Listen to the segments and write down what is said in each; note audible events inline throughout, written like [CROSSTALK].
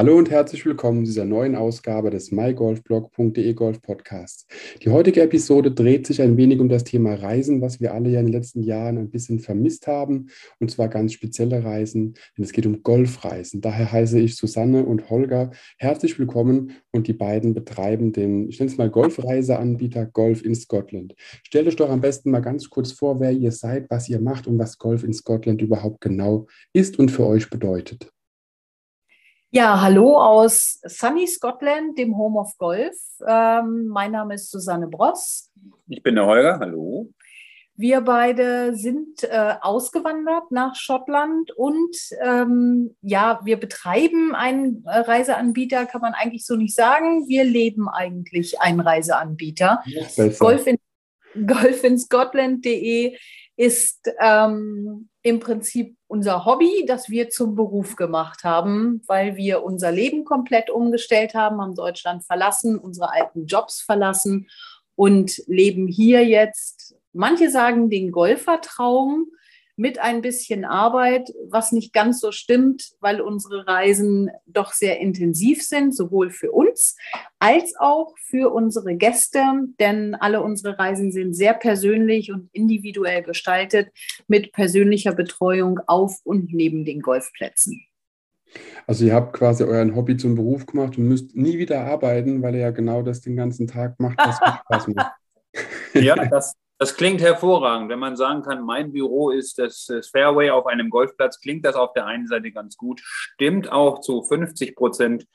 Hallo und herzlich willkommen zu dieser neuen Ausgabe des mygolfblog.de Golf Podcasts. Die heutige Episode dreht sich ein wenig um das Thema Reisen, was wir alle ja in den letzten Jahren ein bisschen vermisst haben, und zwar ganz spezielle Reisen, denn es geht um Golfreisen. Daher heiße ich Susanne und Holger herzlich willkommen und die beiden betreiben den, ich nenne es mal Golfreiseanbieter Golf in Scotland. Stellt euch doch am besten mal ganz kurz vor, wer ihr seid, was ihr macht und was Golf in Scotland überhaupt genau ist und für euch bedeutet. Ja, hallo aus Sunny Scotland, dem Home of Golf. Ähm, mein Name ist Susanne Bross. Ich bin der Holger, hallo. Wir beide sind äh, ausgewandert nach Schottland und ähm, ja, wir betreiben einen äh, Reiseanbieter, kann man eigentlich so nicht sagen. Wir leben eigentlich einen Reiseanbieter. Golf in, golfinscotland.de ist ähm, im Prinzip unser Hobby, das wir zum Beruf gemacht haben, weil wir unser Leben komplett umgestellt haben, haben Deutschland verlassen, unsere alten Jobs verlassen und leben hier jetzt, manche sagen den Golfertraum, mit ein bisschen Arbeit, was nicht ganz so stimmt, weil unsere Reisen doch sehr intensiv sind, sowohl für uns als auch für unsere Gäste, denn alle unsere Reisen sind sehr persönlich und individuell gestaltet mit persönlicher Betreuung auf und neben den Golfplätzen. Also ihr habt quasi euren Hobby zum Beruf gemacht und müsst nie wieder arbeiten, weil ihr ja genau das den ganzen Tag macht, was [LAUGHS] Spaß macht. Ja, das, das klingt hervorragend. Wenn man sagen kann, mein Büro ist das, Fairway auf einem Golfplatz, klingt das auf der einen Seite ganz gut, stimmt auch zu 50 Prozent.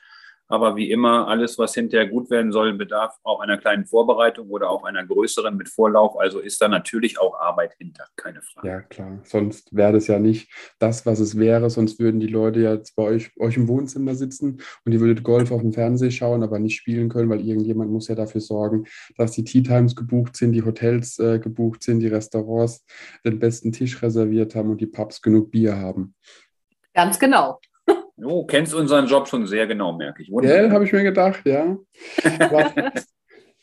Aber wie immer, alles, was hinterher gut werden soll, bedarf auch einer kleinen Vorbereitung oder auch einer größeren mit Vorlauf. Also ist da natürlich auch Arbeit hinter, keine Frage. Ja, klar. Sonst wäre das ja nicht das, was es wäre. Sonst würden die Leute jetzt bei euch, euch im Wohnzimmer sitzen und ihr würdet Golf auf dem Fernseher schauen, aber nicht spielen können, weil irgendjemand muss ja dafür sorgen, dass die Tea Times gebucht sind, die Hotels äh, gebucht sind, die Restaurants den besten Tisch reserviert haben und die Pubs genug Bier haben. Ganz genau. Du kennst unseren Job schon sehr genau, merke ich. Ja, habe ich mir gedacht, ja.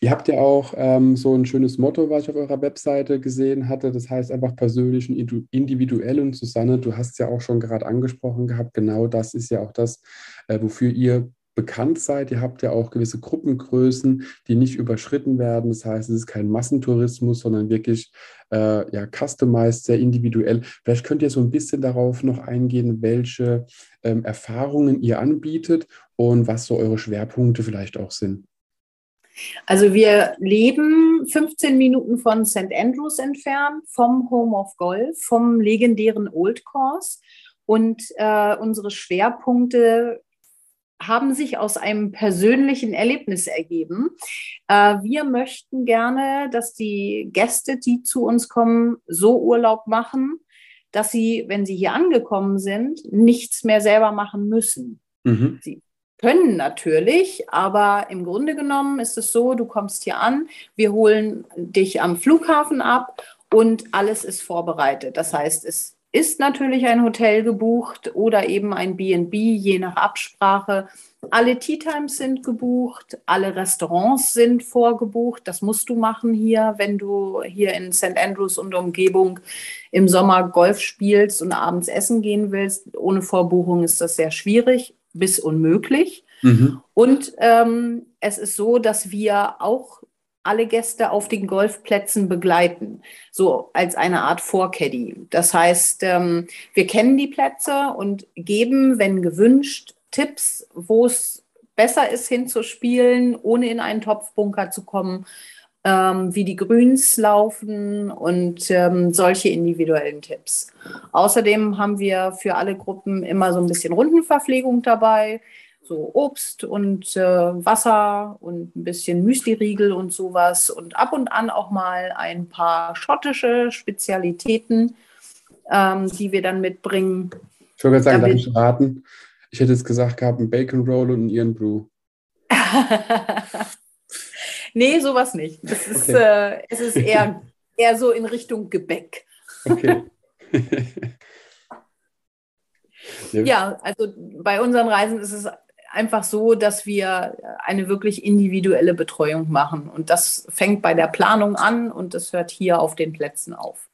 ihr habt ja auch ähm, so ein schönes Motto, was ich auf eurer Webseite gesehen hatte. Das heißt einfach persönlich und individuell. Und Susanne, du hast es ja auch schon gerade angesprochen gehabt. Genau das ist ja auch das, äh, wofür ihr bekannt seid. Ihr habt ja auch gewisse Gruppengrößen, die nicht überschritten werden. Das heißt, es ist kein Massentourismus, sondern wirklich äh, ja, customized, sehr individuell. Vielleicht könnt ihr so ein bisschen darauf noch eingehen, welche ähm, Erfahrungen ihr anbietet und was so eure Schwerpunkte vielleicht auch sind. Also wir leben 15 Minuten von St. Andrews entfernt, vom Home of Golf, vom legendären Old Course. Und äh, unsere Schwerpunkte haben sich aus einem persönlichen Erlebnis ergeben. Äh, wir möchten gerne, dass die Gäste, die zu uns kommen, so Urlaub machen, dass sie, wenn sie hier angekommen sind, nichts mehr selber machen müssen. Mhm. Sie können natürlich, aber im Grunde genommen ist es so, du kommst hier an, wir holen dich am Flughafen ab und alles ist vorbereitet. Das heißt, es ist natürlich ein Hotel gebucht oder eben ein BNB, je nach Absprache. Alle Tea Times sind gebucht, alle Restaurants sind vorgebucht. Das musst du machen hier, wenn du hier in St. Andrews und Umgebung im Sommer Golf spielst und abends essen gehen willst. Ohne Vorbuchung ist das sehr schwierig bis unmöglich. Mhm. Und ähm, es ist so, dass wir auch alle Gäste auf den Golfplätzen begleiten, so als eine Art Vorcaddy. Das heißt, ähm, wir kennen die Plätze und geben, wenn gewünscht, Tipps, wo es besser ist hinzuspielen, ohne in einen Topfbunker zu kommen, ähm, wie die Grüns laufen und ähm, solche individuellen Tipps. Außerdem haben wir für alle Gruppen immer so ein bisschen Rundenverpflegung dabei so Obst und äh, Wasser und ein bisschen Müsliriegel und sowas und ab und an auch mal ein paar schottische Spezialitäten, ähm, die wir dann mitbringen. Ich würde sagen, darf ich raten? Ich hätte jetzt gesagt gehabt, ein Bacon Roll und ein Ian Brew. [LAUGHS] nee, sowas nicht. Das ist, okay. äh, es ist eher, [LAUGHS] eher so in Richtung Gebäck. Okay. [LAUGHS] ja, also bei unseren Reisen ist es einfach so, dass wir eine wirklich individuelle Betreuung machen. Und das fängt bei der Planung an und das hört hier auf den Plätzen auf.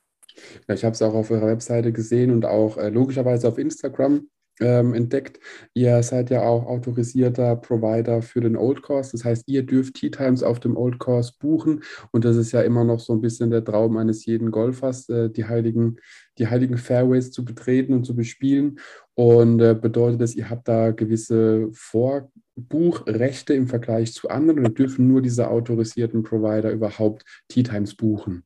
Ja, ich habe es auch auf eurer Webseite gesehen und auch äh, logischerweise auf Instagram ähm, entdeckt. Ihr seid ja auch autorisierter Provider für den Old Course. Das heißt, ihr dürft Tea Times auf dem Old Course buchen. Und das ist ja immer noch so ein bisschen der Traum eines jeden Golfers, äh, die, heiligen, die heiligen Fairways zu betreten und zu bespielen. Und äh, bedeutet das, ihr habt da gewisse Vorbuchrechte im Vergleich zu anderen oder dürfen nur diese autorisierten Provider überhaupt Tea Times buchen?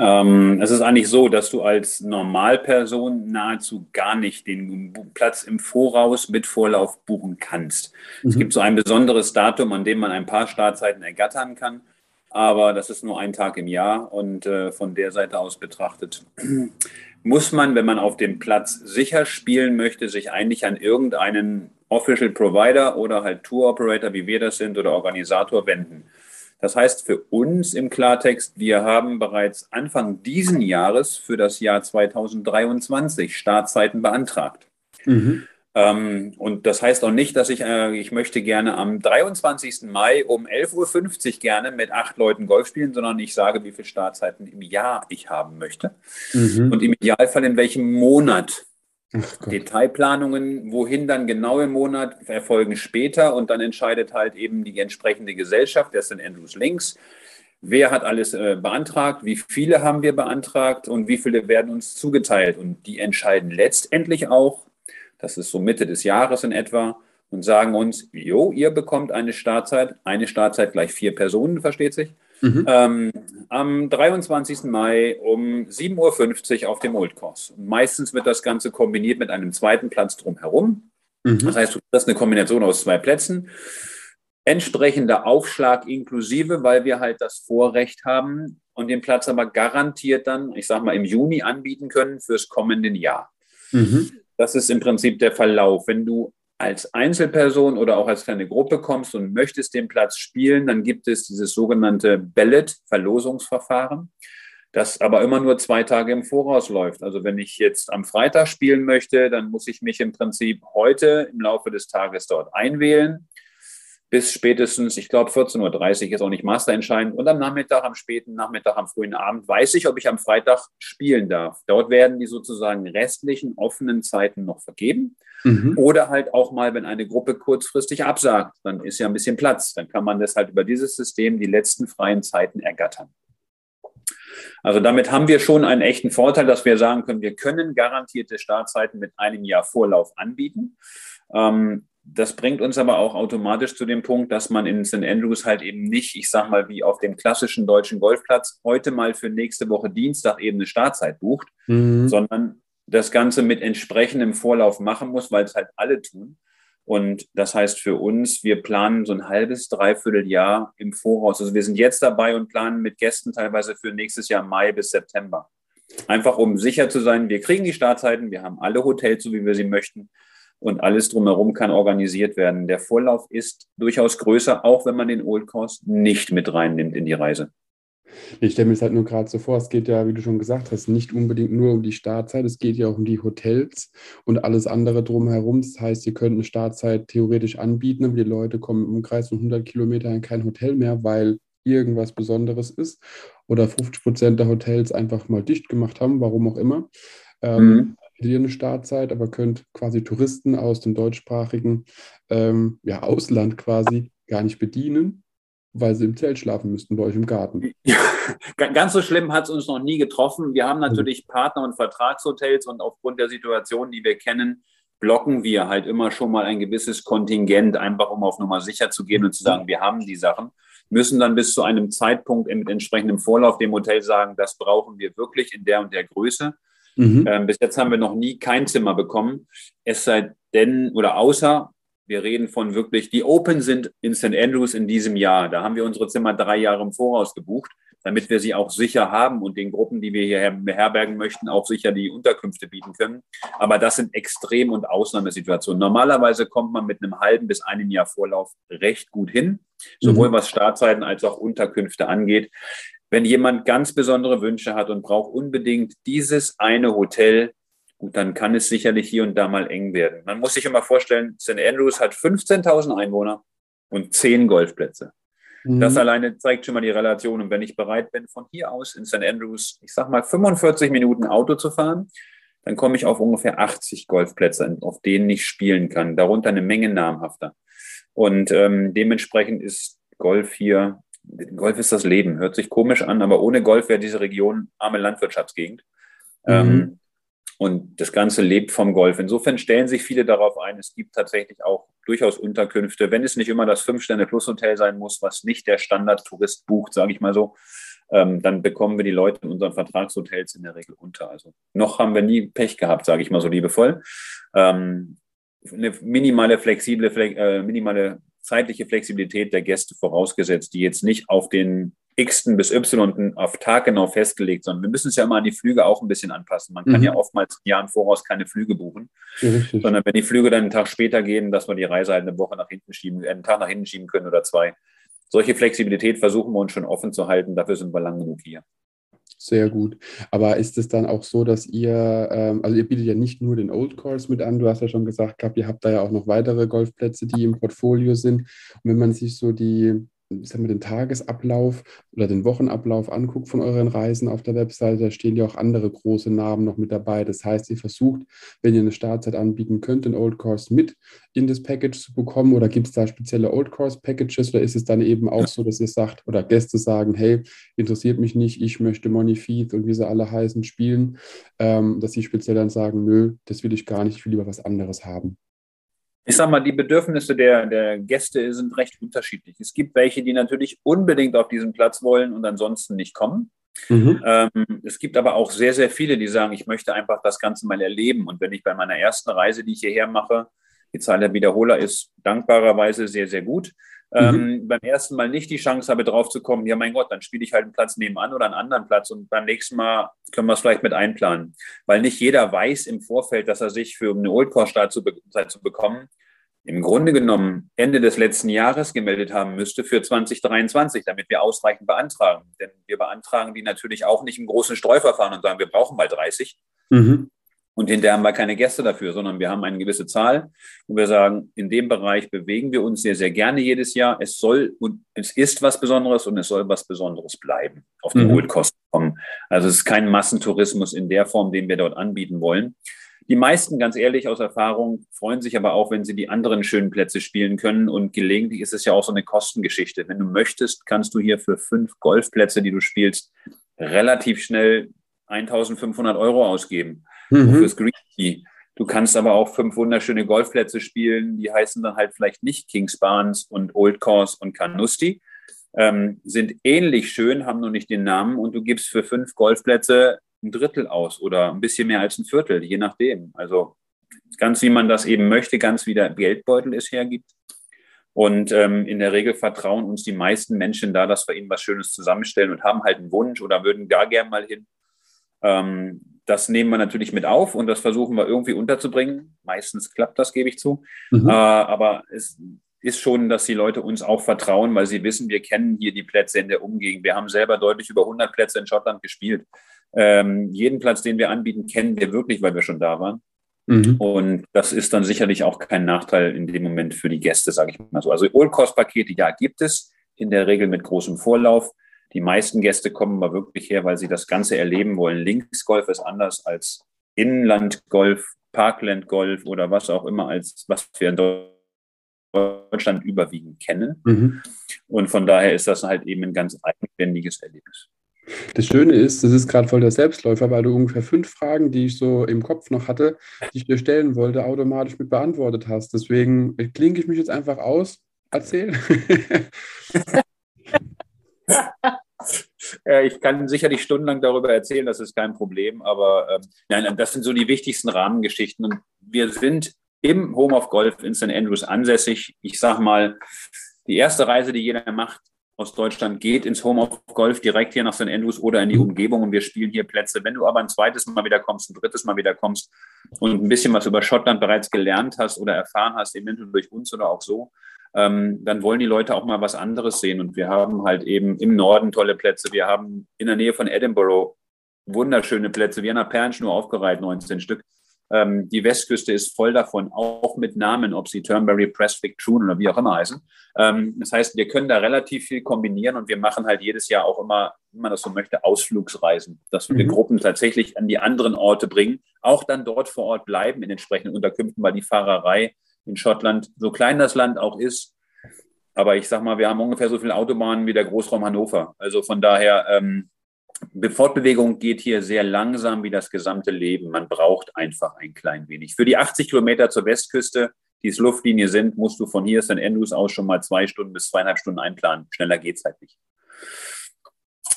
Ähm, es ist eigentlich so, dass du als Normalperson nahezu gar nicht den Platz im Voraus mit Vorlauf buchen kannst. Mhm. Es gibt so ein besonderes Datum, an dem man ein paar Startzeiten ergattern kann, aber das ist nur ein Tag im Jahr und äh, von der Seite aus betrachtet [CLEARS THROAT] muss man, wenn man auf dem Platz sicher spielen möchte, sich eigentlich an irgendeinen Official Provider oder halt Tour Operator, wie wir das sind, oder Organisator wenden. Das heißt für uns im Klartext, wir haben bereits Anfang diesen Jahres für das Jahr 2023 Startzeiten beantragt. Mhm. Ähm, und das heißt auch nicht, dass ich, äh, ich möchte gerne am 23. Mai um 11.50 Uhr gerne mit acht Leuten Golf spielen, sondern ich sage, wie viele Startzeiten im Jahr ich haben möchte. Mhm. Und im Idealfall in welchem Monat. Detailplanungen, wohin dann genau im Monat, erfolgen später und dann entscheidet halt eben die entsprechende Gesellschaft, das sind Andrews Links. Wer hat alles äh, beantragt? Wie viele haben wir beantragt und wie viele werden uns zugeteilt? Und die entscheiden letztendlich auch, das ist so Mitte des Jahres in etwa, und sagen uns, jo, ihr bekommt eine Startzeit, eine Startzeit gleich vier Personen, versteht sich. Mhm. Ähm, am 23. Mai um 7.50 Uhr auf dem Old Course. Meistens wird das Ganze kombiniert mit einem zweiten Platz drumherum. Mhm. Das heißt, du hast eine Kombination aus zwei Plätzen. Entsprechender Aufschlag inklusive, weil wir halt das Vorrecht haben und den Platz aber garantiert dann, ich sag mal, im Juni anbieten können fürs kommende Jahr. Mhm. Das ist im Prinzip der Verlauf. Wenn du als Einzelperson oder auch als kleine Gruppe kommst und möchtest den Platz spielen, dann gibt es dieses sogenannte Ballot, Verlosungsverfahren, das aber immer nur zwei Tage im Voraus läuft. Also wenn ich jetzt am Freitag spielen möchte, dann muss ich mich im Prinzip heute im Laufe des Tages dort einwählen bis spätestens, ich glaube, 14.30 Uhr ist auch nicht masterentscheidend. Und am Nachmittag, am späten Nachmittag, am frühen Abend weiß ich, ob ich am Freitag spielen darf. Dort werden die sozusagen restlichen offenen Zeiten noch vergeben. Mhm. Oder halt auch mal, wenn eine Gruppe kurzfristig absagt, dann ist ja ein bisschen Platz. Dann kann man deshalb über dieses System die letzten freien Zeiten ergattern. Also damit haben wir schon einen echten Vorteil, dass wir sagen können, wir können garantierte Startzeiten mit einem Jahr Vorlauf anbieten. Ähm, das bringt uns aber auch automatisch zu dem Punkt, dass man in St. Andrews halt eben nicht, ich sag mal, wie auf dem klassischen deutschen Golfplatz heute mal für nächste Woche Dienstag eben eine Startzeit bucht, mhm. sondern das Ganze mit entsprechendem Vorlauf machen muss, weil es halt alle tun. Und das heißt für uns, wir planen so ein halbes, dreiviertel Jahr im Voraus. Also wir sind jetzt dabei und planen mit Gästen teilweise für nächstes Jahr Mai bis September. Einfach um sicher zu sein, wir kriegen die Startzeiten, wir haben alle Hotels, so wie wir sie möchten und alles drumherum kann organisiert werden. Der Vorlauf ist durchaus größer, auch wenn man den Old Course nicht mit reinnimmt in die Reise. Ich stelle mir es halt nur gerade so vor, es geht ja, wie du schon gesagt hast, nicht unbedingt nur um die Startzeit, es geht ja auch um die Hotels und alles andere drumherum. Das heißt, ihr könnt eine Startzeit theoretisch anbieten, aber die Leute kommen im Kreis von 100 Kilometern in kein Hotel mehr, weil irgendwas Besonderes ist oder 50 Prozent der Hotels einfach mal dicht gemacht haben, warum auch immer. Ähm, mhm ihr eine Startzeit, aber könnt quasi Touristen aus dem deutschsprachigen ähm, ja, Ausland quasi gar nicht bedienen, weil sie im Zelt schlafen müssten bei euch im Garten. [LAUGHS] Ja, ganz so schlimm hat es uns noch nie getroffen. Wir haben natürlich Partner- und Vertragshotels und aufgrund der Situation, die wir kennen, blocken wir halt immer schon mal ein gewisses Kontingent, einfach um auf Nummer sicher zu gehen und zu sagen, wir haben die Sachen, müssen dann bis zu einem Zeitpunkt mit entsprechendem Vorlauf dem Hotel sagen, das brauchen wir wirklich in der und der Größe. Mhm. Ähm, bis jetzt haben wir noch nie kein Zimmer bekommen. Es sei denn, oder außer, wir reden von wirklich, die Open sind in St. Andrews in diesem Jahr. Da haben wir unsere Zimmer drei Jahre im Voraus gebucht, damit wir sie auch sicher haben und den Gruppen, die wir hier beherbergen möchten, auch sicher die Unterkünfte bieten können. Aber das sind Extrem- und Ausnahmesituationen. Normalerweise kommt man mit einem halben bis einem Jahr Vorlauf recht gut hin, sowohl mhm. was Startzeiten als auch Unterkünfte angeht. Wenn jemand ganz besondere Wünsche hat und braucht unbedingt dieses eine Hotel, gut, dann kann es sicherlich hier und da mal eng werden. Man muss sich immer vorstellen, St. Andrews hat 15.000 Einwohner und 10 Golfplätze. Mhm. Das alleine zeigt schon mal die Relation. Und wenn ich bereit bin, von hier aus in St. Andrews, ich sag mal 45 Minuten Auto zu fahren, dann komme ich auf ungefähr 80 Golfplätze, auf denen ich spielen kann. Darunter eine Menge namhafter. Und ähm, dementsprechend ist Golf hier, Golf ist das Leben. Hört sich komisch an, aber ohne Golf wäre diese Region arme Landwirtschaftsgegend. Mhm. Ähm, und das Ganze lebt vom Golf. Insofern stellen sich viele darauf ein. Es gibt tatsächlich auch durchaus Unterkünfte, wenn es nicht immer das Fünf-Sterne-Plus-Hotel sein muss, was nicht der Standard-Tourist bucht, sage ich mal so, ähm, dann bekommen wir die Leute in unseren Vertragshotels in der Regel unter. Also noch haben wir nie Pech gehabt, sage ich mal so liebevoll. Ähm, eine minimale flexible, äh, minimale zeitliche Flexibilität der Gäste vorausgesetzt, die jetzt nicht auf den X bis Y auf Tag genau festgelegt, sondern wir müssen es ja immer an die Flüge auch ein bisschen anpassen. Man kann mhm. ja oftmals ein Jahr im Voraus keine Flüge buchen, ja, sondern wenn die Flüge dann einen Tag später gehen, dass wir die Reise halt eine Woche nach hinten schieben, einen Tag nach hinten schieben können oder zwei. Solche Flexibilität versuchen wir uns schon offen zu halten. Dafür sind wir lang genug hier. Sehr gut. Aber ist es dann auch so, dass ihr, ähm, also ihr bietet ja nicht nur den Old Course mit an, du hast ja schon gesagt gehabt, ihr habt da ja auch noch weitere Golfplätze, die im Portfolio sind. Und wenn man sich so die, sagen wir, den Tagesablauf oder den Wochenablauf anguckt von euren Reisen auf der Webseite, da stehen ja auch andere große Namen noch mit dabei. Das heißt, ihr versucht, wenn ihr eine Startzeit anbieten könnt, den Old Course mit in das Package zu bekommen oder gibt es da spezielle Old Course Packages oder ist es dann eben auch so, dass ihr sagt oder Gäste sagen, hey, interessiert mich nicht, ich möchte Money Feed und wie sie alle heißen spielen, ähm, dass sie speziell dann sagen, nö, das will ich gar nicht, ich will lieber was anderes haben ich sage mal, die Bedürfnisse der, der Gäste sind recht unterschiedlich. Es gibt welche, die natürlich unbedingt auf diesen Platz wollen und ansonsten nicht kommen. Mhm. Ähm, es gibt aber auch sehr, sehr viele, die sagen, ich möchte einfach das Ganze mal erleben. Und wenn ich bei meiner ersten Reise, die ich hierher mache, die Zahl der Wiederholer ist dankbarerweise sehr, sehr gut, ähm, mhm. beim ersten Mal nicht die Chance habe, drauf zu kommen, ja mein Gott, dann spiele ich halt einen Platz nebenan oder einen anderen Platz und beim nächsten Mal können wir es vielleicht mit einplanen. Weil nicht jeder weiß im Vorfeld, dass er sich für eine Old Course Start zu, be zu bekommen, im Grunde genommen Ende des letzten Jahres gemeldet haben müsste für 2023, damit wir ausreichend beantragen. Denn wir beantragen die natürlich auch nicht im großen Streuverfahren und sagen, wir brauchen mal 30. Mhm. Und hinterher haben wir keine Gäste dafür, sondern wir haben eine gewisse Zahl und wir sagen, in dem Bereich bewegen wir uns sehr, sehr gerne jedes Jahr. Es soll und es ist was Besonderes und es soll was Besonderes bleiben, auf den mhm. Cost kommen. Also es ist kein Massentourismus in der Form, den wir dort anbieten wollen. Die meisten, ganz ehrlich, aus Erfahrung, freuen sich aber auch, wenn sie die anderen schönen Plätze spielen können. Und gelegentlich ist es ja auch so eine Kostengeschichte. Wenn du möchtest, kannst du hier für fünf Golfplätze, die du spielst, relativ schnell 1500 Euro ausgeben mhm. fürs Green Key. Du kannst aber auch fünf wunderschöne Golfplätze spielen, die heißen dann halt vielleicht nicht Kings Barnes und Old Course und Carnoustie, ähm, sind ähnlich schön, haben nur nicht den Namen und du gibst für fünf Golfplätze ein Drittel aus oder ein bisschen mehr als ein Viertel, je nachdem. Also ganz wie man das eben möchte, ganz wie der Geldbeutel es hergibt. Und ähm, in der Regel vertrauen uns die meisten Menschen da, dass wir ihnen was Schönes zusammenstellen und haben halt einen Wunsch oder würden gar gern mal hin. Ähm, das nehmen wir natürlich mit auf und das versuchen wir irgendwie unterzubringen. Meistens klappt das, gebe ich zu. Mhm. Äh, aber es ist schon, dass die Leute uns auch vertrauen, weil sie wissen, wir kennen hier die Plätze in der Umgegend. Wir haben selber deutlich über 100 Plätze in Schottland gespielt. Ähm, jeden Platz, den wir anbieten, kennen wir wirklich, weil wir schon da waren. Mhm. Und das ist dann sicherlich auch kein Nachteil in dem Moment für die Gäste, sage ich mal so. Also All-Cost-Pakete, ja, gibt es, in der Regel mit großem Vorlauf. Die meisten Gäste kommen aber wirklich her, weil sie das Ganze erleben wollen. Linksgolf ist anders als Inlandgolf, Parklandgolf oder was auch immer, als was wir in Deutschland überwiegend kennen. Mhm. Und von daher ist das halt eben ein ganz eigenständiges Erlebnis. Das Schöne ist, das ist gerade voll der Selbstläufer, weil du ungefähr fünf Fragen, die ich so im Kopf noch hatte, die ich dir stellen wollte, automatisch mit beantwortet hast. Deswegen klinke ich mich jetzt einfach aus. Erzähl. [LAUGHS] ich kann sicherlich stundenlang darüber erzählen, das ist kein Problem, aber ähm, nein, das sind so die wichtigsten Rahmengeschichten. Und wir sind im Home of Golf in St. Andrews ansässig. Ich sage mal, die erste Reise, die jeder macht, aus Deutschland geht ins Home of Golf direkt hier nach St. Andrews oder in die. Umgebung und wir spielen hier Plätze. Wenn du aber ein zweites Mal wieder kommst, ein drittes Mal wieder kommst und ein bisschen was über Schottland bereits gelernt hast oder erfahren hast, eventuell durch uns oder auch so, ähm, dann wollen die Leute auch mal was anderes sehen. Und wir haben halt eben im Norden tolle Plätze. Wir haben in der Nähe von Edinburgh wunderschöne Plätze, wie an der Perlenschnur aufgereiht, 19 Stück. Ähm, die Westküste ist voll davon, auch mit Namen, ob sie Turnberry, Prestwick, Troon oder wie auch immer heißen. Ähm, das heißt, wir können da relativ viel kombinieren und wir machen halt jedes Jahr auch immer, wenn man das so möchte, Ausflugsreisen, dass wir mhm. Gruppen tatsächlich an die anderen Orte bringen, auch dann dort vor Ort bleiben in entsprechenden Unterkünften, weil die Fahrerei in Schottland, so klein das Land auch ist, aber ich sag mal, wir haben ungefähr so viele Autobahnen wie der Großraum Hannover. Also von daher, ähm, Fortbewegung geht hier sehr langsam wie das gesamte Leben. Man braucht einfach ein klein wenig. Für die 80 Kilometer zur Westküste, die es Luftlinie sind, musst du von hier St. Andrews aus schon mal zwei Stunden bis zweieinhalb Stunden einplanen. Schneller geht es halt nicht.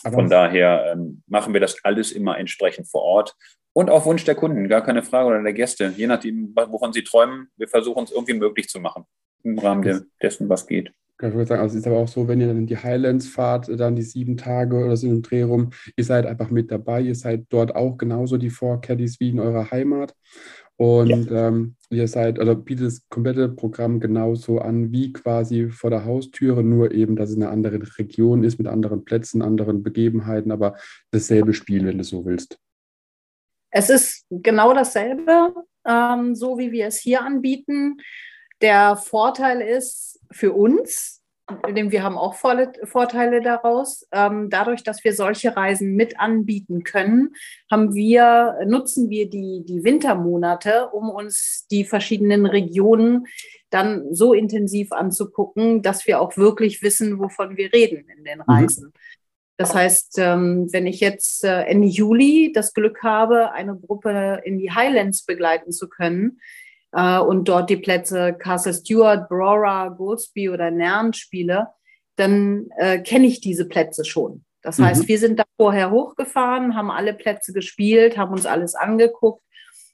Aber von daher ähm, machen wir das alles immer entsprechend vor Ort. Und auf Wunsch der Kunden, gar keine Frage, oder der Gäste, je nachdem, wovon sie träumen, wir versuchen es irgendwie möglich zu machen, im Rahmen dessen, was geht. Ich würde sagen, also es ist aber auch so, wenn ihr dann in die Highlands fahrt, dann die sieben Tage oder so im Dreh rum, ihr seid einfach mit dabei, ihr seid dort auch genauso die Four Caddies wie in eurer Heimat. Und ja. ähm, ihr seid, oder bietet das komplette Programm genauso an wie quasi vor der Haustüre, nur eben, dass es eine andere Region ist mit anderen Plätzen, anderen Begebenheiten, aber dasselbe Spiel, wenn du so willst. Es ist genau dasselbe, ähm, so wie wir es hier anbieten. Der Vorteil ist für uns, denn wir haben auch Vorteile daraus. Ähm, dadurch, dass wir solche Reisen mit anbieten können, haben wir, nutzen wir die, die Wintermonate, um uns die verschiedenen Regionen dann so intensiv anzugucken, dass wir auch wirklich wissen, wovon wir reden in den mhm. Reisen. Mhm. Das heißt, ähm, wenn ich jetzt äh, Ende Juli das Glück habe, eine Gruppe in die Highlands begleiten zu können, äh, und dort die Plätze Castle Stewart, Brora, Goldsby oder Nern spiele, dann äh, kenne ich diese Plätze schon. Das mhm. heißt, wir sind da vorher hochgefahren, haben alle Plätze gespielt, haben uns alles angeguckt,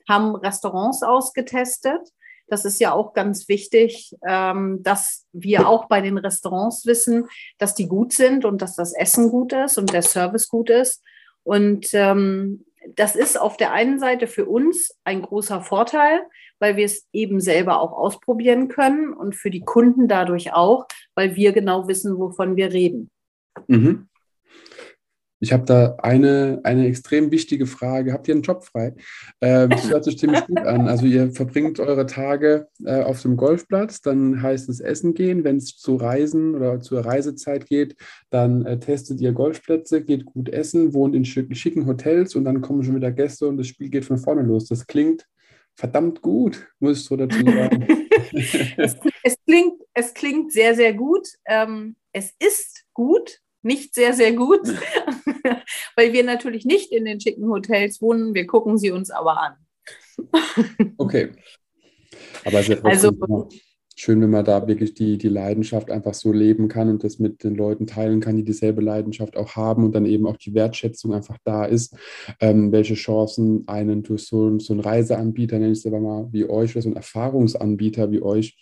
haben Restaurants ausgetestet. Das ist ja auch ganz wichtig, ähm, dass wir auch bei den Restaurants wissen, dass die gut sind und dass das Essen gut ist und der Service gut ist. Und ähm, das ist auf der einen Seite für uns ein großer Vorteil, weil wir es eben selber auch ausprobieren können und für die Kunden dadurch auch, weil wir genau wissen, wovon wir reden. Mhm. Ich habe da eine, eine extrem wichtige Frage. Habt ihr einen Job frei? Äh, das hört sich ziemlich gut an. Also ihr verbringt eure Tage äh, auf dem Golfplatz, dann heißt es Essen gehen. Wenn es zu Reisen oder zur Reisezeit geht, dann äh, testet ihr Golfplätze, geht gut essen, wohnt in schicken Hotels und dann kommen schon wieder Gäste und das Spiel geht von vorne los. Das klingt verdammt gut, muss ich so dazu sagen. es, [LAUGHS] es, klingt, es klingt sehr, sehr gut. Ähm, es ist gut, nicht sehr, sehr gut, [LAUGHS] weil wir natürlich nicht in den schicken Hotels wohnen. Wir gucken sie uns aber an. [LAUGHS] okay. Aber es ist also, schön, wenn man da wirklich die, die Leidenschaft einfach so leben kann und das mit den Leuten teilen kann, die dieselbe Leidenschaft auch haben und dann eben auch die Wertschätzung einfach da ist, ähm, welche Chancen einen durch so, so einen Reiseanbieter, nenne ich es aber mal, wie euch oder so einen Erfahrungsanbieter wie euch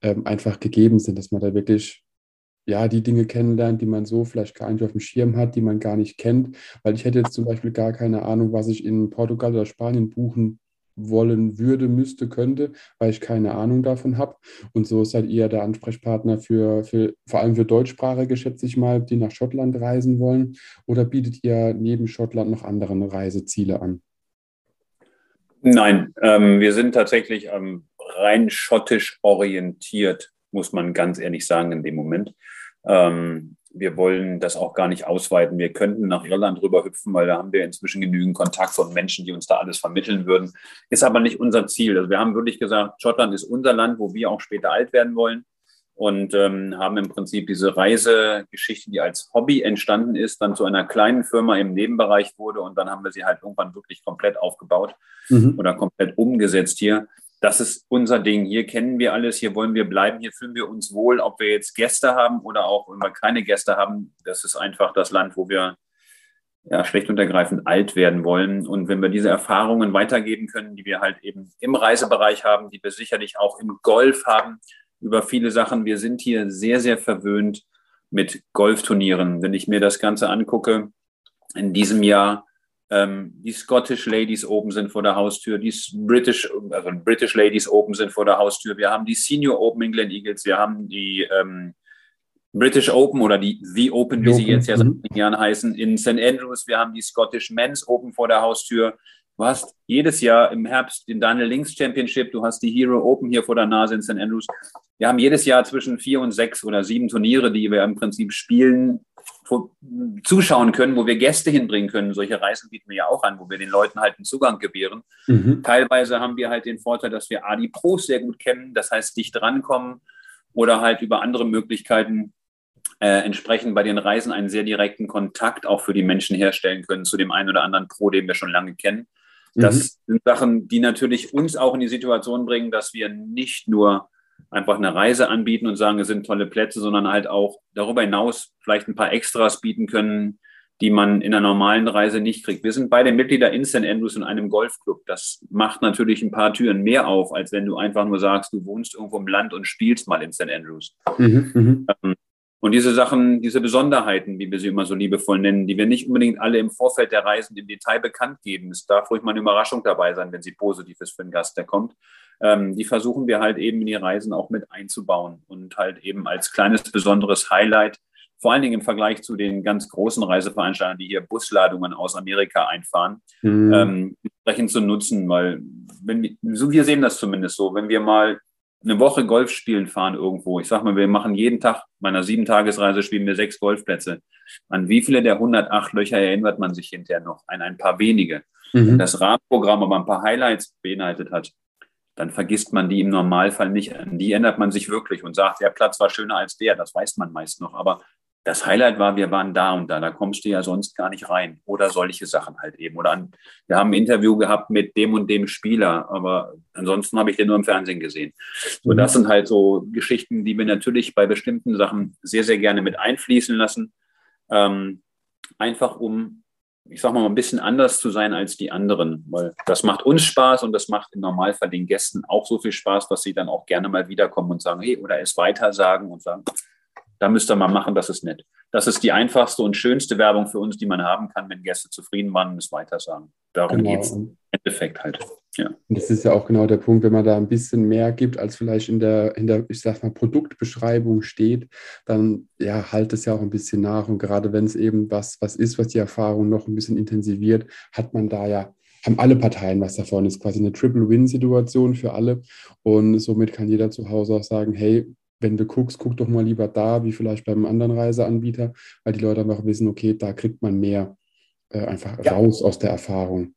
ähm, einfach gegeben sind, dass man da wirklich ja, die Dinge kennenlernt, die man so vielleicht gar nicht auf dem Schirm hat, die man gar nicht kennt. Weil ich hätte jetzt zum Beispiel gar keine Ahnung, was ich in Portugal oder Spanien buchen wollen würde, müsste, könnte, weil ich keine Ahnung davon habe. Und so seid ihr der Ansprechpartner für, für vor allem für Deutschsprachige, schätze ich mal, die nach Schottland reisen wollen. Oder bietet ihr neben Schottland noch andere Reiseziele an? Nein, ähm, wir sind tatsächlich ähm, rein schottisch orientiert, muss man ganz ehrlich sagen in dem Moment. Ähm, wir wollen das auch gar nicht ausweiten. Wir könnten nach Irland rüber hüpfen, weil da haben wir inzwischen genügend Kontakte und Menschen, die uns da alles vermitteln würden. Ist aber nicht unser Ziel. Also wir haben wirklich gesagt, Schottland ist unser Land, wo wir auch später alt werden wollen und ähm, haben im Prinzip diese Reisegeschichte, die als Hobby entstanden ist, dann zu einer kleinen Firma im Nebenbereich wurde und dann haben wir sie halt irgendwann wirklich komplett aufgebaut mhm. oder komplett umgesetzt hier das ist unser Ding. Hier kennen wir alles, hier wollen wir bleiben, hier fühlen wir uns wohl, ob wir jetzt Gäste haben oder auch wenn wir keine Gäste haben. Das ist einfach das Land, wo wir ja, schlecht und ergreifend alt werden wollen. Und wenn wir diese Erfahrungen weitergeben können, die wir halt eben im Reisebereich haben, die wir sicherlich auch im Golf haben, über viele Sachen. Wir sind hier sehr, sehr verwöhnt mit Golfturnieren. Wenn ich mir das Ganze angucke, in diesem Jahr ähm, die Scottish Ladies Open sind vor der Haustür, die British, also British Ladies Open sind vor der Haustür. Wir haben die Senior Open in Glen Eagles, wir haben die ähm, British Open oder die The Open, wie sie jetzt ja seit mhm. Jahren heißen, in St. Andrews. Wir haben die Scottish Men's Open vor der Haustür. Du hast jedes Jahr im Herbst den Daniel Links Championship, du hast die Hero Open hier vor der Nase in St. Andrews. Wir haben jedes Jahr zwischen vier und sechs oder sieben Turniere, die wir im Prinzip spielen, zuschauen können, wo wir Gäste hinbringen können. Solche Reisen bieten wir ja auch an, wo wir den Leuten halt einen Zugang gewähren. Mhm. Teilweise haben wir halt den Vorteil, dass wir A, die Pros sehr gut kennen, das heißt dicht drankommen oder halt über andere Möglichkeiten äh, entsprechend bei den Reisen einen sehr direkten Kontakt auch für die Menschen herstellen können zu dem einen oder anderen Pro, den wir schon lange kennen. Das mhm. sind Sachen, die natürlich uns auch in die Situation bringen, dass wir nicht nur einfach eine Reise anbieten und sagen, es sind tolle Plätze, sondern halt auch darüber hinaus vielleicht ein paar Extras bieten können, die man in einer normalen Reise nicht kriegt. Wir sind beide Mitglieder in St. Andrews in einem Golfclub. Das macht natürlich ein paar Türen mehr auf, als wenn du einfach nur sagst, du wohnst irgendwo im Land und spielst mal in St. Andrews. Mhm, mhm. ähm, und diese Sachen, diese Besonderheiten, wie wir sie immer so liebevoll nennen, die wir nicht unbedingt alle im Vorfeld der Reisen im Detail bekannt geben, es darf ruhig mal eine Überraschung dabei sein, wenn sie positiv ist für den Gast, der kommt. Ähm, die versuchen wir halt eben in die Reisen auch mit einzubauen und halt eben als kleines besonderes Highlight, vor allen Dingen im Vergleich zu den ganz großen Reiseveranstaltern, die hier Busladungen aus Amerika einfahren, mhm. ähm, entsprechend zu nutzen, weil wenn wir, so wir sehen das zumindest so, wenn wir mal eine Woche Golf spielen fahren irgendwo. Ich sag mal, wir machen jeden Tag, meiner sieben Tagesreise spielen wir sechs Golfplätze. An wie viele der 108 Löcher erinnert man sich hinterher noch? An ein paar wenige. Mhm. Wenn das Rahmenprogramm aber ein paar Highlights beinhaltet hat, dann vergisst man die im Normalfall nicht. An die ändert man sich wirklich und sagt, der Platz war schöner als der. Das weiß man meist noch. Aber das Highlight war, wir waren da und da, da kommst du ja sonst gar nicht rein. Oder solche Sachen halt eben. Oder an, wir haben ein Interview gehabt mit dem und dem Spieler, aber ansonsten habe ich den nur im Fernsehen gesehen. So, das sind halt so Geschichten, die wir natürlich bei bestimmten Sachen sehr, sehr gerne mit einfließen lassen. Ähm, einfach um, ich sag mal, ein bisschen anders zu sein als die anderen, weil das macht uns Spaß und das macht im Normalfall den Gästen auch so viel Spaß, dass sie dann auch gerne mal wiederkommen und sagen, hey, oder es weiter sagen und sagen, da müsst ihr mal machen, das ist nett. Das ist die einfachste und schönste Werbung für uns, die man haben kann, wenn Gäste zufrieden waren und es weiter sagen. Darum genau. geht es im Endeffekt halt. Ja. Und das ist ja auch genau der Punkt, wenn man da ein bisschen mehr gibt, als vielleicht in der, in der, ich sag mal, Produktbeschreibung steht, dann ja, halt es ja auch ein bisschen nach. Und gerade wenn es eben was, was ist, was die Erfahrung noch ein bisschen intensiviert, hat man da ja haben alle Parteien was davon. Das ist quasi eine Triple-Win-Situation für alle. Und somit kann jeder zu Hause auch sagen, hey, wenn du guckst, guck doch mal lieber da, wie vielleicht beim anderen Reiseanbieter, weil die Leute einfach wissen, okay, da kriegt man mehr äh, einfach ja. raus aus der Erfahrung.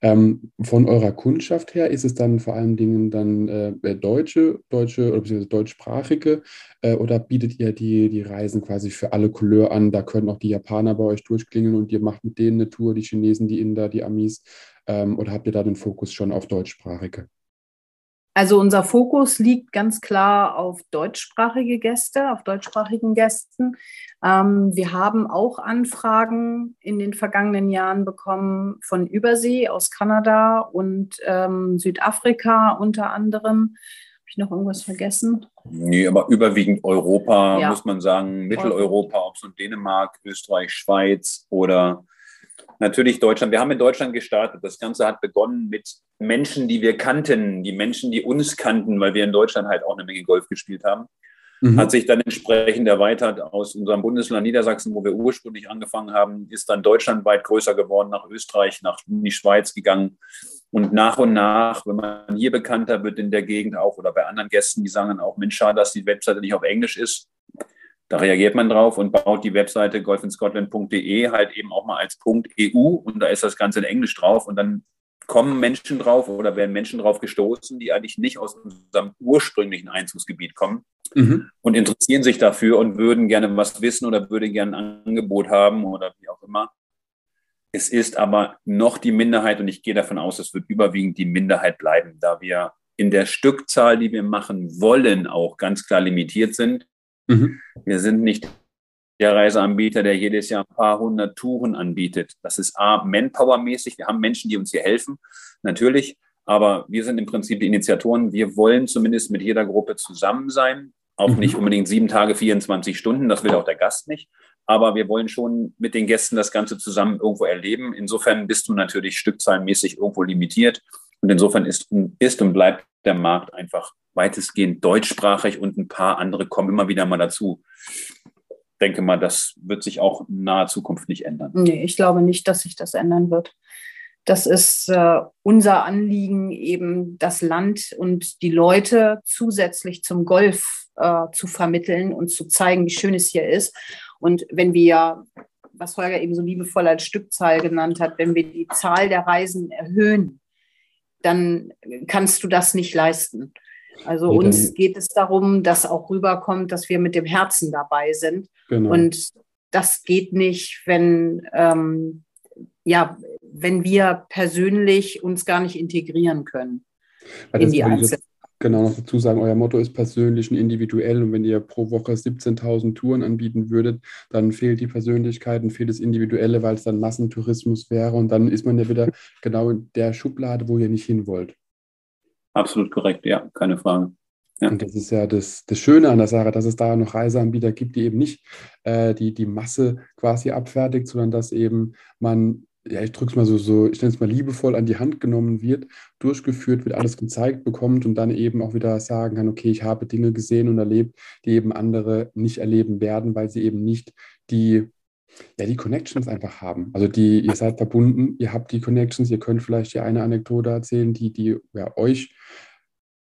Ähm, von eurer Kundschaft her ist es dann vor allen Dingen dann äh, deutsche, deutsche oder beziehungsweise deutschsprachige äh, oder bietet ihr die, die Reisen quasi für alle Couleur an? Da können auch die Japaner bei euch durchklingeln und ihr macht mit denen eine Tour, die Chinesen, die Inder, die Amis ähm, oder habt ihr da den Fokus schon auf deutschsprachige? Also unser Fokus liegt ganz klar auf deutschsprachige Gäste, auf deutschsprachigen Gästen. Ähm, wir haben auch Anfragen in den vergangenen Jahren bekommen von Übersee aus Kanada und ähm, Südafrika unter anderem. Habe ich noch irgendwas vergessen? Nee, aber überwiegend Europa, ja. muss man sagen. Mitteleuropa, ob es nun Dänemark, Österreich, Schweiz oder natürlich Deutschland. Wir haben in Deutschland gestartet. Das Ganze hat begonnen mit Menschen, die wir kannten, die Menschen, die uns kannten, weil wir in Deutschland halt auch eine Menge Golf gespielt haben. Mhm. Hat sich dann entsprechend erweitert aus unserem Bundesland Niedersachsen, wo wir ursprünglich angefangen haben, ist dann deutschlandweit größer geworden, nach Österreich, nach die Schweiz gegangen. Und nach und nach, wenn man hier bekannter wird in der Gegend auch oder bei anderen Gästen, die sagen dann auch, Mensch, schade, dass die Webseite nicht auf Englisch ist. Da reagiert man drauf und baut die Webseite golfinscotland.de halt eben auch mal als Punkt EU und da ist das Ganze in Englisch drauf und dann kommen Menschen drauf oder werden Menschen drauf gestoßen, die eigentlich nicht aus unserem ursprünglichen Einzugsgebiet kommen mhm. und interessieren sich dafür und würden gerne was wissen oder würden gerne ein Angebot haben oder wie auch immer. Es ist aber noch die Minderheit und ich gehe davon aus, es wird überwiegend die Minderheit bleiben, da wir in der Stückzahl, die wir machen wollen, auch ganz klar limitiert sind. Mhm. Wir sind nicht der Reiseanbieter, der jedes Jahr ein paar hundert Touren anbietet. Das ist A, Manpower-mäßig. Wir haben Menschen, die uns hier helfen, natürlich. Aber wir sind im Prinzip die Initiatoren. Wir wollen zumindest mit jeder Gruppe zusammen sein. Auch mhm. nicht unbedingt sieben Tage, 24 Stunden. Das will auch der Gast nicht. Aber wir wollen schon mit den Gästen das Ganze zusammen irgendwo erleben. Insofern bist du natürlich stückzahlmäßig irgendwo limitiert. Und insofern ist, ist und bleibt der Markt einfach weitestgehend deutschsprachig und ein paar andere kommen immer wieder mal dazu. Denke mal, das wird sich auch in naher Zukunft nicht ändern. Nee, ich glaube nicht, dass sich das ändern wird. Das ist äh, unser Anliegen, eben das Land und die Leute zusätzlich zum Golf äh, zu vermitteln und zu zeigen, wie schön es hier ist. Und wenn wir, was Holger eben so liebevoll als Stückzahl genannt hat, wenn wir die Zahl der Reisen erhöhen, dann kannst du das nicht leisten. Also nee, uns geht es darum, dass auch rüberkommt, dass wir mit dem Herzen dabei sind. Genau. Und das geht nicht, wenn, ähm, ja, wenn wir persönlich uns gar nicht integrieren können in die Einzelnen genau noch dazu sagen, euer Motto ist persönlich und individuell. Und wenn ihr pro Woche 17.000 Touren anbieten würdet, dann fehlt die Persönlichkeit und fehlt das Individuelle, weil es dann Massentourismus wäre. Und dann ist man ja wieder [LAUGHS] genau in der Schublade, wo ihr nicht hin wollt. Absolut korrekt, ja, keine Frage. Ja. Und das ist ja das, das Schöne an der Sache, dass es da noch Reiseanbieter gibt, die eben nicht äh, die, die Masse quasi abfertigt, sondern dass eben man ja, ich drücke es mal so, so ich nenne es mal liebevoll an die Hand genommen wird, durchgeführt wird, alles gezeigt bekommt und dann eben auch wieder sagen kann, okay, ich habe Dinge gesehen und erlebt, die eben andere nicht erleben werden, weil sie eben nicht die, ja, die Connections einfach haben. Also die, ihr seid verbunden, ihr habt die Connections, ihr könnt vielleicht die eine Anekdote erzählen, die, die ja, euch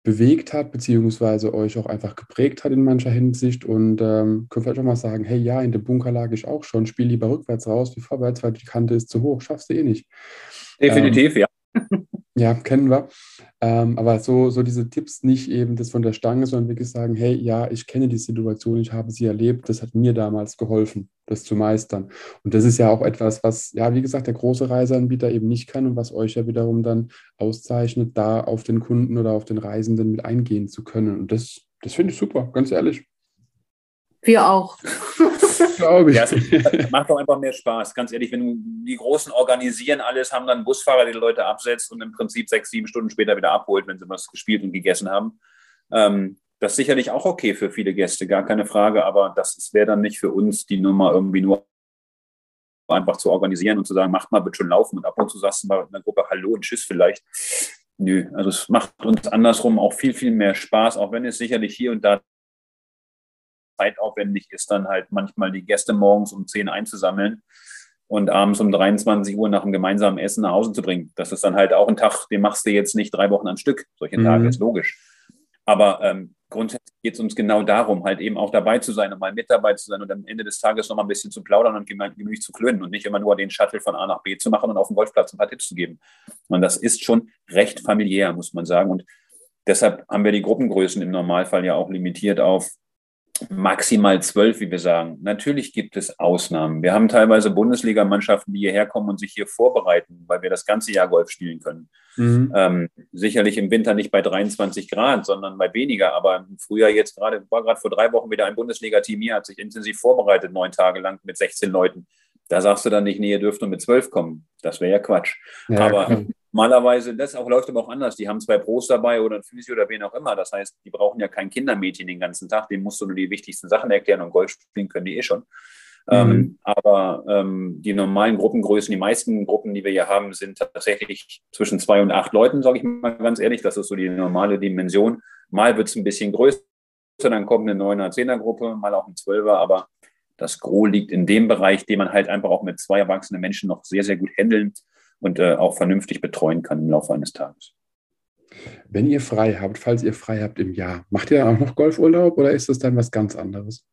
bewegt hat, beziehungsweise euch auch einfach geprägt hat in mancher Hinsicht und ähm, könnt vielleicht auch mal sagen, hey, ja, in dem Bunker lag ich auch schon, spiel lieber rückwärts raus wie vorwärts, weil die Kante ist zu hoch, schaffst du eh nicht. Definitiv, ähm, ja. [LAUGHS] Ja, kennen wir. Ähm, aber so, so diese Tipps nicht eben das von der Stange, sondern wirklich sagen, hey, ja, ich kenne die Situation, ich habe sie erlebt, das hat mir damals geholfen, das zu meistern. Und das ist ja auch etwas, was, ja, wie gesagt, der große Reiseanbieter eben nicht kann und was euch ja wiederum dann auszeichnet, da auf den Kunden oder auf den Reisenden mit eingehen zu können. Und das, das finde ich super, ganz ehrlich. Wir auch. [LAUGHS] Glaube ich. Ja, macht doch einfach mehr Spaß. Ganz ehrlich, wenn die Großen organisieren alles, haben dann Busfahrer, der die Leute absetzt und im Prinzip sechs, sieben Stunden später wieder abholt, wenn sie was gespielt und gegessen haben. Ähm, das ist sicherlich auch okay für viele Gäste, gar keine Frage, aber das wäre dann nicht für uns die Nummer irgendwie nur einfach zu organisieren und zu sagen, macht mal bitte schon laufen und ab und zu sagst du mal in der Gruppe Hallo und Tschüss vielleicht. Nö, also es macht uns andersrum auch viel, viel mehr Spaß, auch wenn es sicherlich hier und da zeitaufwendig ist, dann halt manchmal die Gäste morgens um 10 einzusammeln und abends um 23 Uhr nach einem gemeinsamen Essen nach Hause zu bringen. Das ist dann halt auch ein Tag, den machst du jetzt nicht drei Wochen am Stück. Solche mhm. Tage ist logisch. Aber ähm, grundsätzlich geht es uns genau darum, halt eben auch dabei zu sein und mal mit dabei zu sein und am Ende des Tages noch mal ein bisschen zu plaudern und gemütlich zu klönen und nicht immer nur den Shuttle von A nach B zu machen und auf dem Golfplatz ein paar Tipps zu geben. Und das ist schon recht familiär, muss man sagen. Und deshalb haben wir die Gruppengrößen im Normalfall ja auch limitiert auf maximal zwölf, wie wir sagen. Natürlich gibt es Ausnahmen. Wir haben teilweise Bundesligamannschaften, die hierher kommen und sich hier vorbereiten, weil wir das ganze Jahr Golf spielen können. Mhm. Ähm, sicherlich im Winter nicht bei 23 Grad, sondern bei weniger. Aber im Frühjahr jetzt gerade, war gerade vor drei Wochen wieder ein Bundesliga-Team hier, hat sich intensiv vorbereitet, neun Tage lang mit 16 Leuten. Da sagst du dann nicht, nee, ihr dürft nur mit zwölf kommen. Das wäre ja Quatsch. Ja, aber klar. Normalerweise, das auch, läuft aber auch anders. Die haben zwei Pros dabei oder ein Physio oder wen auch immer. Das heißt, die brauchen ja kein Kindermädchen den ganzen Tag. Dem musst du nur die wichtigsten Sachen erklären und Golf spielen können die eh schon. Mhm. Ähm, aber ähm, die normalen Gruppengrößen, die meisten Gruppen, die wir hier haben, sind tatsächlich zwischen zwei und acht Leuten, sage ich mal ganz ehrlich. Das ist so die normale Dimension. Mal wird es ein bisschen größer, dann kommt eine 9er, 10er Gruppe, mal auch ein 12er, aber das Gros liegt in dem Bereich, den man halt einfach auch mit zwei erwachsenen Menschen noch sehr, sehr gut handeln und äh, auch vernünftig betreuen kann im Laufe eines Tages. Wenn ihr frei habt, falls ihr frei habt im Jahr, macht ihr auch noch Golfurlaub oder ist das dann was ganz anderes?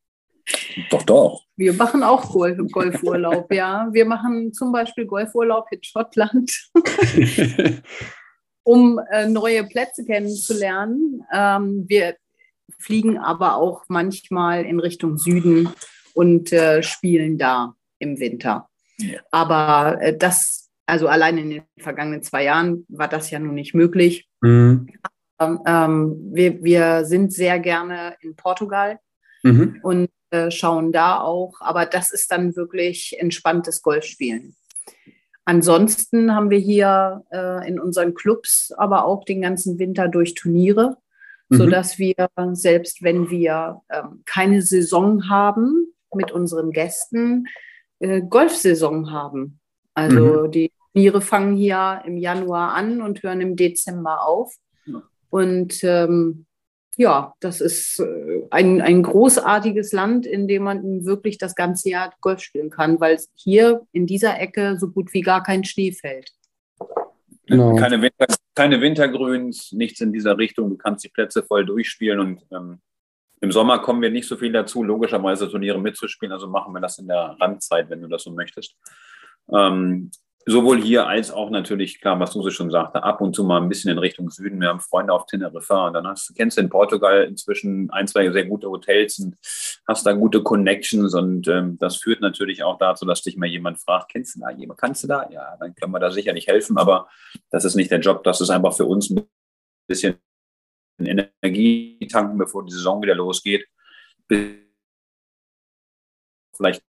Doch, doch. Wir machen auch Golf Golfurlaub, ja. Wir machen zum Beispiel Golfurlaub in Schottland, [LAUGHS] um äh, neue Plätze kennenzulernen. Ähm, wir fliegen aber auch manchmal in Richtung Süden und äh, spielen da im Winter. Ja. Aber äh, das also allein in den vergangenen zwei Jahren war das ja nun nicht möglich. Mhm. Ähm, ähm, wir, wir sind sehr gerne in Portugal mhm. und äh, schauen da auch, aber das ist dann wirklich entspanntes Golfspielen. Ansonsten haben wir hier äh, in unseren Clubs aber auch den ganzen Winter durch Turniere, mhm. sodass wir, selbst wenn wir äh, keine Saison haben mit unseren Gästen, äh, Golfsaison haben. Also mhm. die Turniere fangen hier im Januar an und hören im Dezember auf. Und ähm, ja, das ist äh, ein, ein großartiges Land, in dem man wirklich das ganze Jahr Golf spielen kann, weil hier in dieser Ecke so gut wie gar kein Schnee fällt. Genau. Keine, Winter, keine Wintergrüns, nichts in dieser Richtung. Du kannst die Plätze voll durchspielen und ähm, im Sommer kommen wir nicht so viel dazu, logischerweise Turniere mitzuspielen. Also machen wir das in der Randzeit, wenn du das so möchtest. Ähm, sowohl hier als auch natürlich, klar, was Susi schon sagte, ab und zu mal ein bisschen in Richtung Süden. Wir haben Freunde auf Teneriffa und dann hast, kennst du in Portugal inzwischen ein, zwei sehr gute Hotels und hast da gute Connections und ähm, das führt natürlich auch dazu, dass dich mal jemand fragt, kennst du da jemand, kannst du da? Ja, dann können wir da sicherlich helfen, aber das ist nicht der Job, das ist einfach für uns ein bisschen Energie tanken, bevor die Saison wieder losgeht. Vielleicht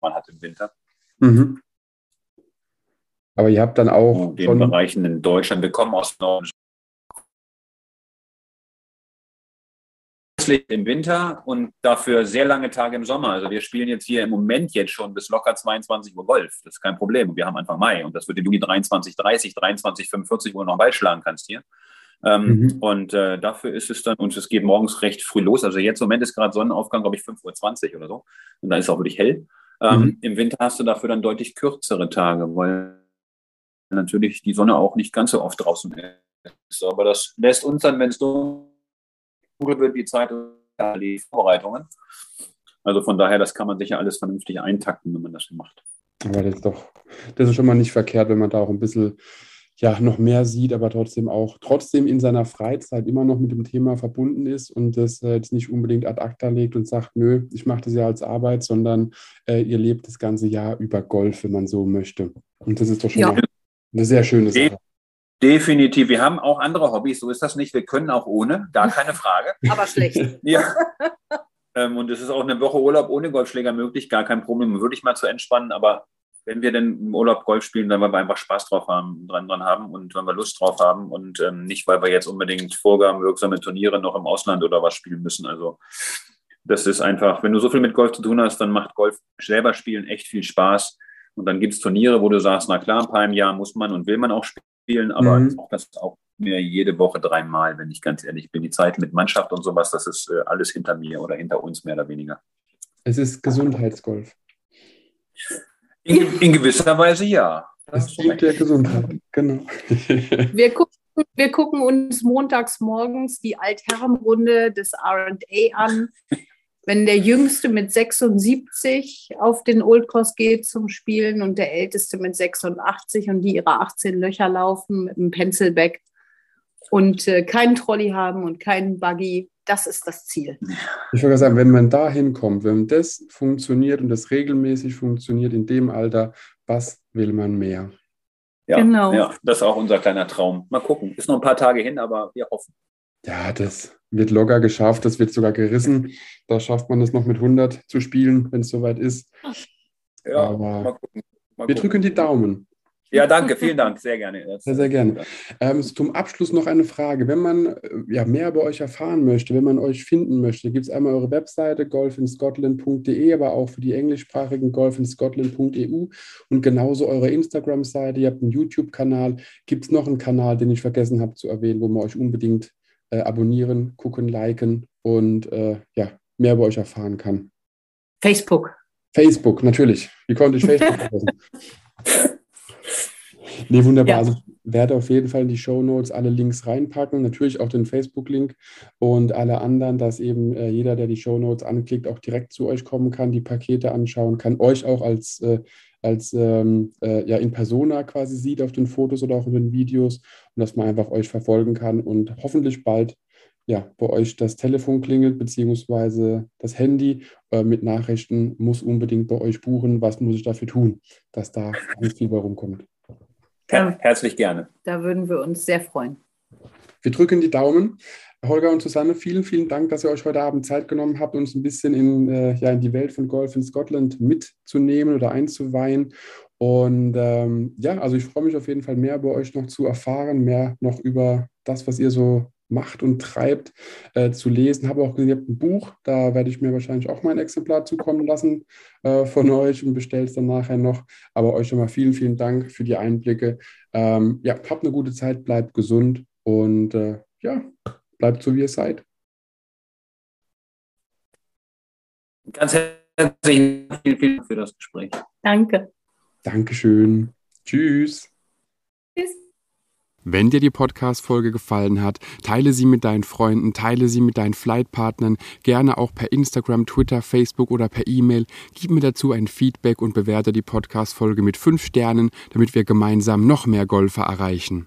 man hat im Winter. Mhm. Aber ihr habt dann auch. In den Bereichen in Deutschland, wir kommen aus Norden. im Winter und dafür sehr lange Tage im Sommer. Also wir spielen jetzt hier im Moment jetzt schon bis locker 22 Uhr Golf. Das ist kein Problem. Wir haben Anfang Mai und das wird im Juni 23, 30, 23, 45 Uhr noch Ball schlagen kannst hier. Ähm, mhm. Und äh, dafür ist es dann, und es geht morgens recht früh los. Also jetzt im Moment ist gerade Sonnenaufgang, glaube ich, 5.20 Uhr oder so. Und dann ist es auch wirklich hell. Ähm, mhm. Im Winter hast du dafür dann deutlich kürzere Tage, weil natürlich die Sonne auch nicht ganz so oft draußen ist. Aber das lässt uns dann, wenn es dunkel wird, die Zeit die Vorbereitungen. Also von daher, das kann man sicher alles vernünftig eintakten, wenn man das macht. Aber das ist doch, das ist schon mal nicht verkehrt, wenn man da auch ein bisschen ja, noch mehr sieht, aber trotzdem auch trotzdem in seiner Freizeit immer noch mit dem Thema verbunden ist und das äh, jetzt nicht unbedingt ad acta legt und sagt, nö, ich mache das ja als Arbeit, sondern äh, ihr lebt das ganze Jahr über Golf, wenn man so möchte. Und das ist doch schon ja. Eine sehr schöne Sache. Definitiv. Wir haben auch andere Hobbys, so ist das nicht. Wir können auch ohne, gar [LAUGHS] keine Frage. Aber schlecht. [LAUGHS] ja. Ähm, und es ist auch eine Woche Urlaub ohne Golfschläger möglich, gar kein Problem. Würde ich mal zu entspannen, aber wenn wir denn im Urlaub Golf spielen, dann weil wir einfach Spaß drauf haben, dran, dran haben und wenn wir Lust drauf haben und ähm, nicht, weil wir jetzt unbedingt vorgabenwirksame Turniere noch im Ausland oder was spielen müssen. Also das ist einfach, wenn du so viel mit Golf zu tun hast, dann macht Golf selber spielen echt viel Spaß. Und dann gibt es Turniere, wo du sagst, na klar, ein paar im Jahr muss man und will man auch spielen, aber mhm. auch das auch mir jede Woche dreimal, wenn ich ganz ehrlich bin. Die Zeit mit Mannschaft und sowas, das ist äh, alles hinter mir oder hinter uns mehr oder weniger. Es ist Gesundheitsgolf. In, in gewisser Weise ja. Das es dient der Gesundheit, genau. [LAUGHS] Wir gucken, wir gucken uns montags morgens die Altherrenrunde des RA an wenn der Jüngste mit 76 auf den Old Course geht zum Spielen und der Älteste mit 86 und die ihre 18 Löcher laufen mit einem Pencilback und äh, keinen Trolley haben und keinen Buggy, das ist das Ziel. Ich würde sagen, wenn man da hinkommt, wenn das funktioniert und das regelmäßig funktioniert in dem Alter, was will man mehr? Ja, genau. ja, das ist auch unser kleiner Traum. Mal gucken. Ist noch ein paar Tage hin, aber wir hoffen. Ja, das wird locker geschafft, das wird sogar gerissen. Da schafft man es noch mit 100 zu spielen, wenn es soweit ist. Ja, Aber mal gucken. Mal wir gucken. drücken die Daumen. Ja, danke, vielen Dank, sehr gerne. Sehr, sehr gerne. Ähm, zum Abschluss noch eine Frage. Wenn man äh, ja, mehr über euch erfahren möchte, wenn man euch finden möchte, gibt es einmal eure Webseite golfinscotland.de, aber auch für die englischsprachigen golfinscotland.eu und genauso eure Instagram-Seite. Ihr habt einen YouTube-Kanal. Gibt es noch einen Kanal, den ich vergessen habe zu erwähnen, wo man euch unbedingt äh, abonnieren, gucken, liken und äh, ja, mehr über euch erfahren kann. Facebook. Facebook, natürlich. Wie konnte ich Facebook [LAUGHS] vergessen? nee, wunderbar. Ja. Also werde auf jeden Fall in die Show Notes alle Links reinpacken, natürlich auch den Facebook-Link und alle anderen, dass eben äh, jeder, der die Show Notes anklickt, auch direkt zu euch kommen kann, die Pakete anschauen kann, euch auch als äh, als ähm, äh, ja in Persona quasi sieht auf den Fotos oder auch in den Videos und dass man einfach euch verfolgen kann und hoffentlich bald ja bei euch das Telefon klingelt beziehungsweise das Handy äh, mit Nachrichten muss unbedingt bei euch buchen. Was muss ich dafür tun, dass da nicht viel bei rumkommt? Ja, herzlich gerne. Da würden wir uns sehr freuen. Wir drücken die Daumen. Holger und Susanne, vielen, vielen Dank, dass ihr euch heute Abend Zeit genommen habt, uns ein bisschen in, äh, ja, in die Welt von Golf in Scotland mitzunehmen oder einzuweihen. Und ähm, ja, also ich freue mich auf jeden Fall mehr über euch noch zu erfahren, mehr noch über das, was ihr so macht und treibt, äh, zu lesen. Habe auch gesehen, ihr habt ein Buch, da werde ich mir wahrscheinlich auch mal ein Exemplar zukommen lassen äh, von euch und bestelle es dann nachher noch. Aber euch schon mal vielen, vielen Dank für die Einblicke. Ähm, ja, habt eine gute Zeit, bleibt gesund und äh, ja, bleibt so, wie ihr seid. Ganz herzlichen Dank für das Gespräch. Danke. Dankeschön. Tschüss. Tschüss. Wenn dir die Podcast-Folge gefallen hat, teile sie mit deinen Freunden, teile sie mit deinen Flightpartnern, gerne auch per Instagram, Twitter, Facebook oder per E-Mail. Gib mir dazu ein Feedback und bewerte die Podcast-Folge mit fünf Sternen, damit wir gemeinsam noch mehr Golfer erreichen.